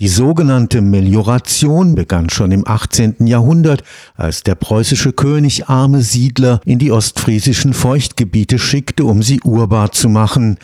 Die sogenannte Melioration begann schon im 18. Jahrhundert, als der preußische König arme Siedler in die ostfriesischen Feuchtgebiete schickte, um sie urbar zu machen.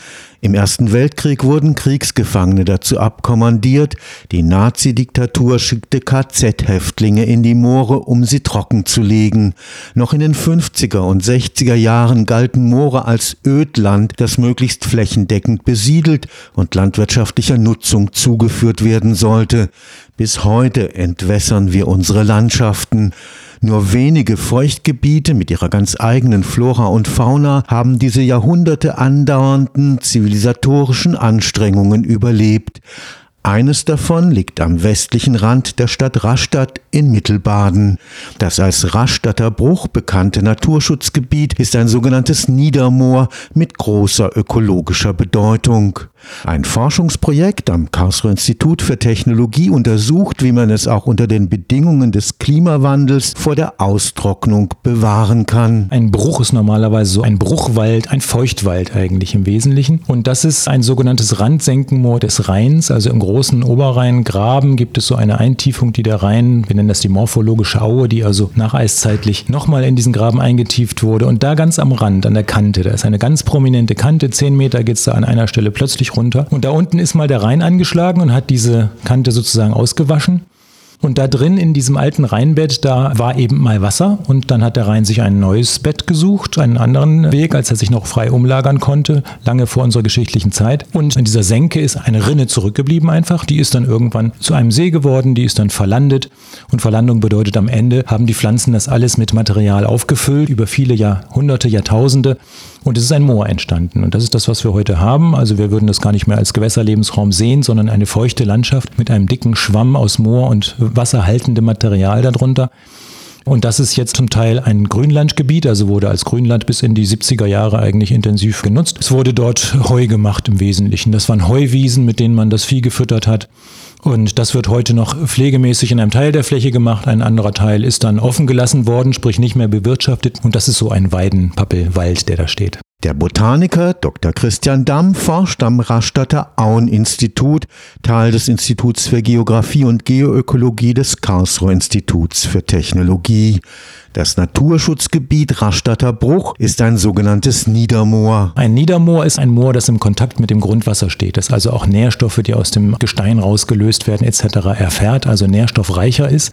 Im Ersten Weltkrieg wurden Kriegsgefangene dazu abkommandiert, die Nazidiktatur schickte KZ-Häftlinge in die Moore, um sie trocken zu legen. Noch in den 50er und 60er Jahren galten Moore als Ödland, das möglichst flächendeckend besiedelt und landwirtschaftlicher Nutzung zugeführt werden sollte. Bis heute entwässern wir unsere Landschaften. Nur wenige Feuchtgebiete mit ihrer ganz eigenen Flora und Fauna haben diese Jahrhunderte andauernden zivilisatorischen Anstrengungen überlebt. Eines davon liegt am westlichen Rand der Stadt Rastatt in Mittelbaden. Das als Rastatter Bruch bekannte Naturschutzgebiet ist ein sogenanntes Niedermoor mit großer ökologischer Bedeutung. Ein Forschungsprojekt am Karlsruher Institut für Technologie untersucht, wie man es auch unter den Bedingungen des Klimawandels vor der Austrocknung bewahren kann. Ein Bruch ist normalerweise so ein Bruchwald, ein Feuchtwald eigentlich im Wesentlichen. Und das ist ein sogenanntes Randsenkenmoor des Rheins, also im großen Oberrheingraben gibt es so eine Eintiefung, die der Rhein, wir nennen das die morphologische Aue, die also nacheiszeitlich nochmal in diesen Graben eingetieft wurde. Und da ganz am Rand, an der Kante, da ist eine ganz prominente Kante, zehn Meter geht es da an einer Stelle plötzlich runter. Und da unten ist mal der Rhein angeschlagen und hat diese Kante sozusagen ausgewaschen. Und da drin in diesem alten Rheinbett, da war eben mal Wasser und dann hat der Rhein sich ein neues Bett gesucht, einen anderen Weg, als er sich noch frei umlagern konnte, lange vor unserer geschichtlichen Zeit. Und in dieser Senke ist eine Rinne zurückgeblieben einfach. Die ist dann irgendwann zu einem See geworden, die ist dann verlandet. Und Verlandung bedeutet am Ende, haben die Pflanzen das alles mit Material aufgefüllt über viele Jahrhunderte, Jahrtausende. Und es ist ein Moor entstanden. Und das ist das, was wir heute haben. Also wir würden das gar nicht mehr als Gewässerlebensraum sehen, sondern eine feuchte Landschaft mit einem dicken Schwamm aus Moor und wasserhaltendem Material darunter. Und das ist jetzt zum Teil ein Grünlandgebiet, also wurde als Grünland bis in die 70er Jahre eigentlich intensiv genutzt. Es wurde dort Heu gemacht im Wesentlichen. Das waren Heuwiesen, mit denen man das Vieh gefüttert hat. Und das wird heute noch pflegemäßig in einem Teil der Fläche gemacht. Ein anderer Teil ist dann offen gelassen worden, sprich nicht mehr bewirtschaftet. Und das ist so ein Weidenpappelwald, der da steht. Der Botaniker Dr. Christian Damm forscht am Rastatter Auen-Institut, Teil des Instituts für Geographie und Geoökologie des Karlsruher Instituts für Technologie. Das Naturschutzgebiet Rastatter Bruch ist ein sogenanntes Niedermoor. Ein Niedermoor ist ein Moor, das im Kontakt mit dem Grundwasser steht, das also auch Nährstoffe, die aus dem Gestein rausgelöst werden etc. erfährt, also nährstoffreicher ist.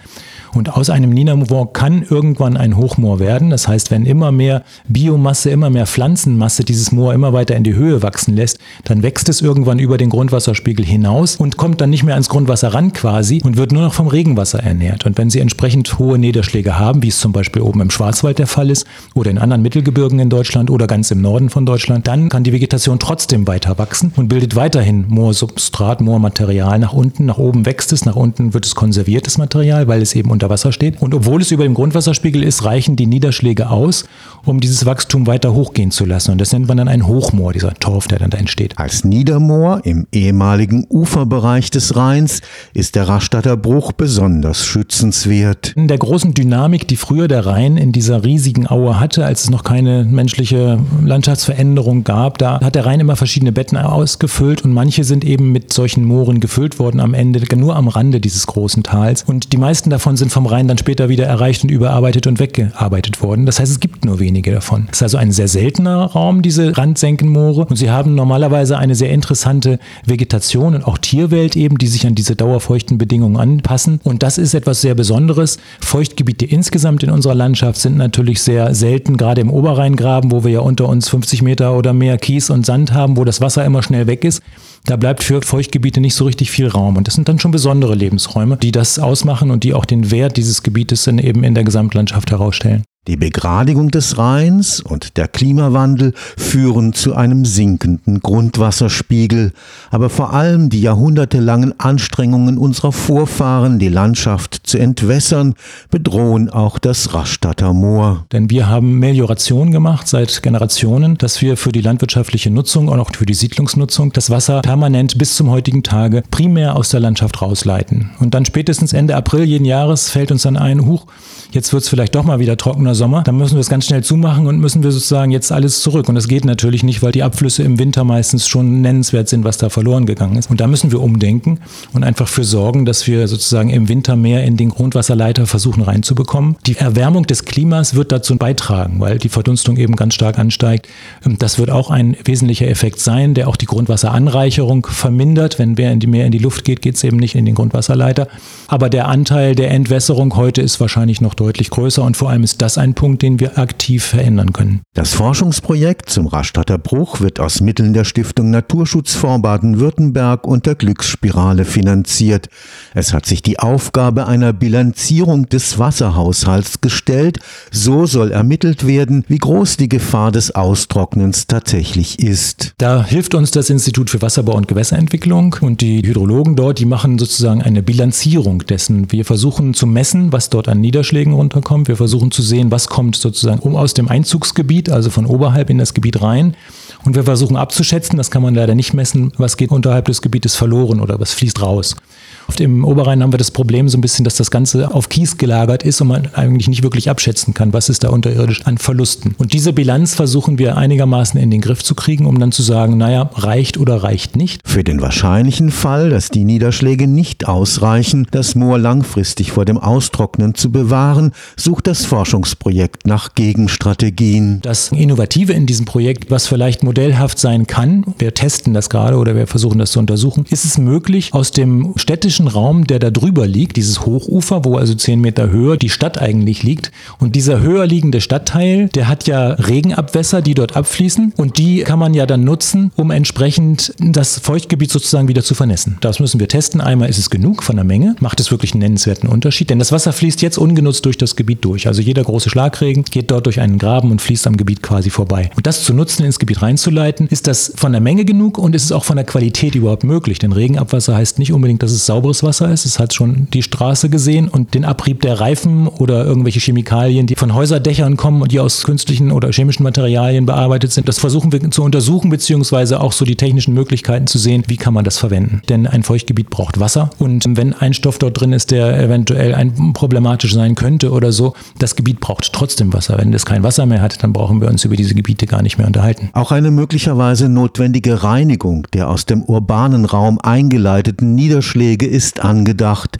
Und aus einem Niedermoor kann irgendwann ein Hochmoor werden. Das heißt, wenn immer mehr Biomasse, immer mehr Pflanzenmasse dieses Moor immer weiter in die Höhe wachsen lässt, dann wächst es irgendwann über den Grundwasserspiegel hinaus und kommt dann nicht mehr ans Grundwasser ran quasi und wird nur noch vom Regenwasser ernährt. Und wenn Sie entsprechend hohe Niederschläge haben, wie es zum Beispiel Beispiel oben im Schwarzwald der Fall ist oder in anderen Mittelgebirgen in Deutschland oder ganz im Norden von Deutschland, dann kann die Vegetation trotzdem weiter wachsen und bildet weiterhin Moorsubstrat, Moormaterial nach unten. Nach oben wächst es, nach unten wird es konserviertes Material, weil es eben unter Wasser steht. Und obwohl es über dem Grundwasserspiegel ist, reichen die Niederschläge aus, um dieses Wachstum weiter hochgehen zu lassen. Und das nennt man dann ein Hochmoor, dieser Torf, der dann da entsteht. Als Niedermoor im ehemaligen Uferbereich des Rheins ist der Rastatter Bruch besonders schützenswert. In der großen Dynamik, die früher der Rhein in dieser riesigen Aue hatte, als es noch keine menschliche Landschaftsveränderung gab. Da hat der Rhein immer verschiedene Betten ausgefüllt und manche sind eben mit solchen Mooren gefüllt worden am Ende, nur am Rande dieses großen Tals. Und die meisten davon sind vom Rhein dann später wieder erreicht und überarbeitet und weggearbeitet worden. Das heißt, es gibt nur wenige davon. Es ist also ein sehr seltener Raum, diese Randsenkenmoore. Und sie haben normalerweise eine sehr interessante Vegetation und auch Tierwelt eben, die sich an diese dauerfeuchten Bedingungen anpassen. Und das ist etwas sehr Besonderes. Feuchtgebiete insgesamt in unserer Landschaft sind natürlich sehr selten, gerade im Oberrheingraben, wo wir ja unter uns 50 Meter oder mehr Kies und Sand haben, wo das Wasser immer schnell weg ist. Da bleibt für Feuchtgebiete nicht so richtig viel Raum. Und das sind dann schon besondere Lebensräume, die das ausmachen und die auch den Wert dieses Gebietes dann eben in der Gesamtlandschaft herausstellen. Die Begradigung des Rheins und der Klimawandel führen zu einem sinkenden Grundwasserspiegel, aber vor allem die jahrhundertelangen Anstrengungen unserer Vorfahren, die Landschaft zu entwässern, bedrohen auch das Rastatter Moor. Denn wir haben Melioration gemacht seit Generationen, dass wir für die landwirtschaftliche Nutzung und auch für die Siedlungsnutzung das Wasser permanent bis zum heutigen Tage primär aus der Landschaft rausleiten. Und dann spätestens Ende April jeden Jahres fällt uns dann ein, huch, jetzt wird es vielleicht doch mal wieder trockener schöner Sommer, dann müssen wir es ganz schnell zumachen und müssen wir sozusagen jetzt alles zurück. Und das geht natürlich nicht, weil die Abflüsse im Winter meistens schon nennenswert sind, was da verloren gegangen ist. Und da müssen wir umdenken und einfach für sorgen, dass wir sozusagen im Winter mehr in den Grundwasserleiter versuchen reinzubekommen. Die Erwärmung des Klimas wird dazu beitragen, weil die Verdunstung eben ganz stark ansteigt. Das wird auch ein wesentlicher Effekt sein, der auch die Grundwasseranreicherung vermindert. Wenn mehr in die, mehr in die Luft geht, geht es eben nicht in den Grundwasserleiter. Aber der Anteil der Entwässerung heute ist wahrscheinlich noch deutlich größer und vor allem ist das ein Punkt, den wir aktiv verändern können. Das Forschungsprojekt zum Rastatter Bruch wird aus Mitteln der Stiftung Naturschutzfonds Baden-Württemberg und der Glücksspirale finanziert. Es hat sich die Aufgabe einer Bilanzierung des Wasserhaushalts gestellt. So soll ermittelt werden, wie groß die Gefahr des Austrocknens tatsächlich ist. Da hilft uns das Institut für Wasserbau und Gewässerentwicklung und die Hydrologen dort, die machen sozusagen eine Bilanzierung dessen. Wir versuchen zu messen, was dort an Niederschlägen runterkommt. Wir versuchen zu sehen, was kommt sozusagen um aus dem Einzugsgebiet, also von oberhalb in das Gebiet rein. Und wir versuchen abzuschätzen, das kann man leider nicht messen, was geht unterhalb des Gebietes verloren oder was fließt raus. Auf dem Oberrhein haben wir das Problem so ein bisschen, dass das Ganze auf Kies gelagert ist und man eigentlich nicht wirklich abschätzen kann, was ist da unterirdisch an Verlusten. Und diese Bilanz versuchen wir einigermaßen in den Griff zu kriegen, um dann zu sagen, naja, reicht oder reicht nicht. Für den wahrscheinlichen Fall, dass die Niederschläge nicht ausreichen, das Moor langfristig vor dem Austrocknen zu bewahren, sucht das Forschungsprojekt nach Gegenstrategien. Das Innovative in diesem Projekt, was vielleicht modellhaft sein kann, wir testen das gerade oder wir versuchen das zu untersuchen, ist es möglich, aus dem städtischen Raum, der da drüber liegt, dieses Hochufer, wo also zehn Meter höher die Stadt eigentlich liegt, und dieser höher liegende Stadtteil, der hat ja Regenabwässer, die dort abfließen und die kann man ja dann nutzen, um entsprechend das Feuchtgebiet sozusagen wieder zu vernässen. Das müssen wir testen. Einmal ist es genug von der Menge, macht es wirklich einen nennenswerten Unterschied, denn das Wasser fließt jetzt ungenutzt durch das Gebiet durch. Also jeder große Schlagregen geht dort durch einen Graben und fließt am Gebiet quasi vorbei. Und das zu nutzen, ins Gebiet reinzuleiten, ist das von der Menge genug und ist es auch von der Qualität überhaupt möglich? Denn Regenabwasser heißt nicht unbedingt, dass es sauberes Wasser ist. Es hat schon die Straße gesehen und den Abrieb der Reifen oder irgendwelche Chemikalien, die von Häuserdächern kommen und die aus künstlichen oder chemischen Materialien bearbeitet sind. Das versuchen wir zu untersuchen, beziehungsweise auch so die technischen Möglichkeiten zu sehen, wie kann man das verwenden. Denn ein Feuchtgebiet braucht Wasser und wenn ein Stoff dort drin ist, der eventuell ein problematisch sein könnte oder so, das Gebiet braucht trotzdem Wasser. Wenn es kein Wasser mehr hat, dann brauchen wir uns über diese Gebiete gar nicht mehr unterhalten. Auch eine möglicherweise notwendige Reinigung der aus dem urbanen Raum eingeleiteten Niederschläge ist angedacht.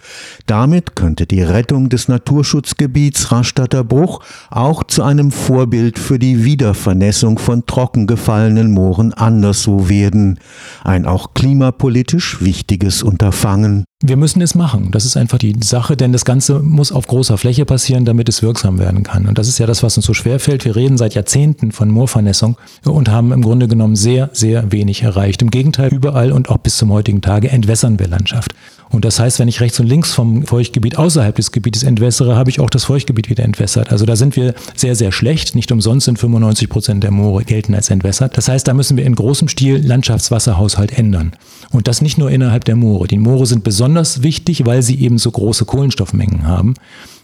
Damit könnte die Rettung des Naturschutzgebiets Rastatter Bruch auch zu einem Vorbild für die Wiedervernässung von trockengefallenen Mooren anderswo werden. Ein auch klimapolitisch wichtiges Unterfangen. Wir müssen es machen. Das ist einfach die Sache, denn das Ganze muss auf großer Fläche passieren, damit es wirksam werden kann. Und das ist ja das, was uns so schwer fällt. Wir reden seit Jahrzehnten von Moorvernässung und haben im Grunde genommen sehr, sehr wenig erreicht. Im Gegenteil, überall und auch bis zum heutigen Tage entwässern wir Landschaft. Und das heißt, wenn ich rechts und links vom Feuchtgebiet außerhalb des Gebietes entwässere, habe ich auch das Feuchtgebiet wieder entwässert. Also da sind wir sehr, sehr schlecht. Nicht umsonst sind 95 Prozent der Moore gelten als entwässert. Das heißt, da müssen wir in großem Stil Landschaftswasserhaushalt ändern. Und das nicht nur innerhalb der Moore. Die Moore sind besonders wichtig, weil sie eben so große Kohlenstoffmengen haben.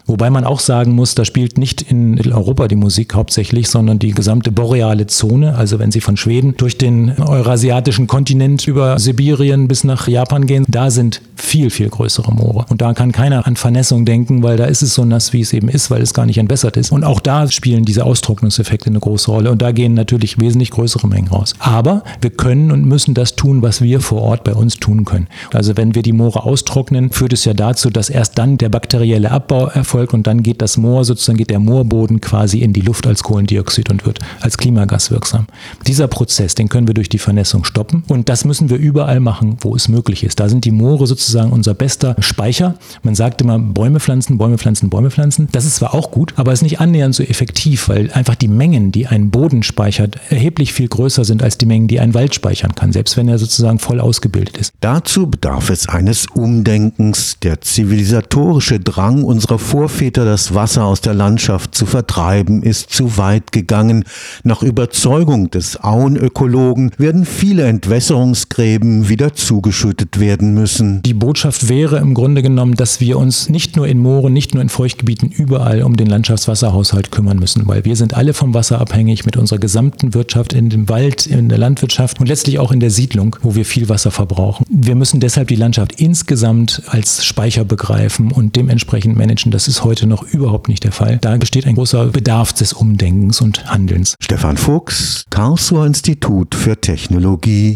Wobei man auch sagen muss, da spielt nicht in Europa die Musik hauptsächlich, sondern die gesamte boreale Zone. Also wenn Sie von Schweden durch den eurasiatischen Kontinent über Sibirien bis nach Japan gehen, da sind viel, viel größere Moore. Und da kann keiner an Vernässung denken, weil da ist es so nass, wie es eben ist, weil es gar nicht entwässert ist. Und auch da spielen diese Austrocknungseffekte eine große Rolle. Und da gehen natürlich wesentlich größere Mengen raus. Aber wir können und müssen das tun, was wir vor Ort bei uns tun können. Also wenn wir die Moore austrocknen, führt es ja dazu, dass erst dann der bakterielle Abbau erfolgt erfolgt und dann geht das Moor sozusagen, geht der Moorboden quasi in die Luft als Kohlendioxid und wird als Klimagas wirksam. Dieser Prozess, den können wir durch die Vernässung stoppen und das müssen wir überall machen, wo es möglich ist. Da sind die Moore sozusagen unser bester Speicher. Man sagt immer Bäume pflanzen, Bäume pflanzen, Bäume pflanzen. Das ist zwar auch gut, aber ist nicht annähernd so effektiv, weil einfach die Mengen, die ein Boden speichert, erheblich viel größer sind als die Mengen, die ein Wald speichern kann, selbst wenn er sozusagen voll ausgebildet ist. Dazu bedarf es eines Umdenkens. Der zivilisatorische Drang unserer Vorfahren Vorväter das Wasser aus der Landschaft zu vertreiben, ist zu weit gegangen. Nach Überzeugung des Auenökologen werden viele Entwässerungsgräben wieder zugeschüttet werden müssen. Die Botschaft wäre im Grunde genommen, dass wir uns nicht nur in Mooren, nicht nur in Feuchtgebieten, überall um den Landschaftswasserhaushalt kümmern müssen, weil wir sind alle vom Wasser abhängig mit unserer gesamten Wirtschaft in dem Wald, in der Landwirtschaft und letztlich auch in der Siedlung, wo wir viel Wasser verbrauchen. Wir müssen deshalb die Landschaft insgesamt als Speicher begreifen und dementsprechend managen. Das ist ist heute noch überhaupt nicht der Fall. Da besteht ein großer Bedarf des Umdenkens und Handelns. Stefan Fuchs, Karlsruher Institut für Technologie.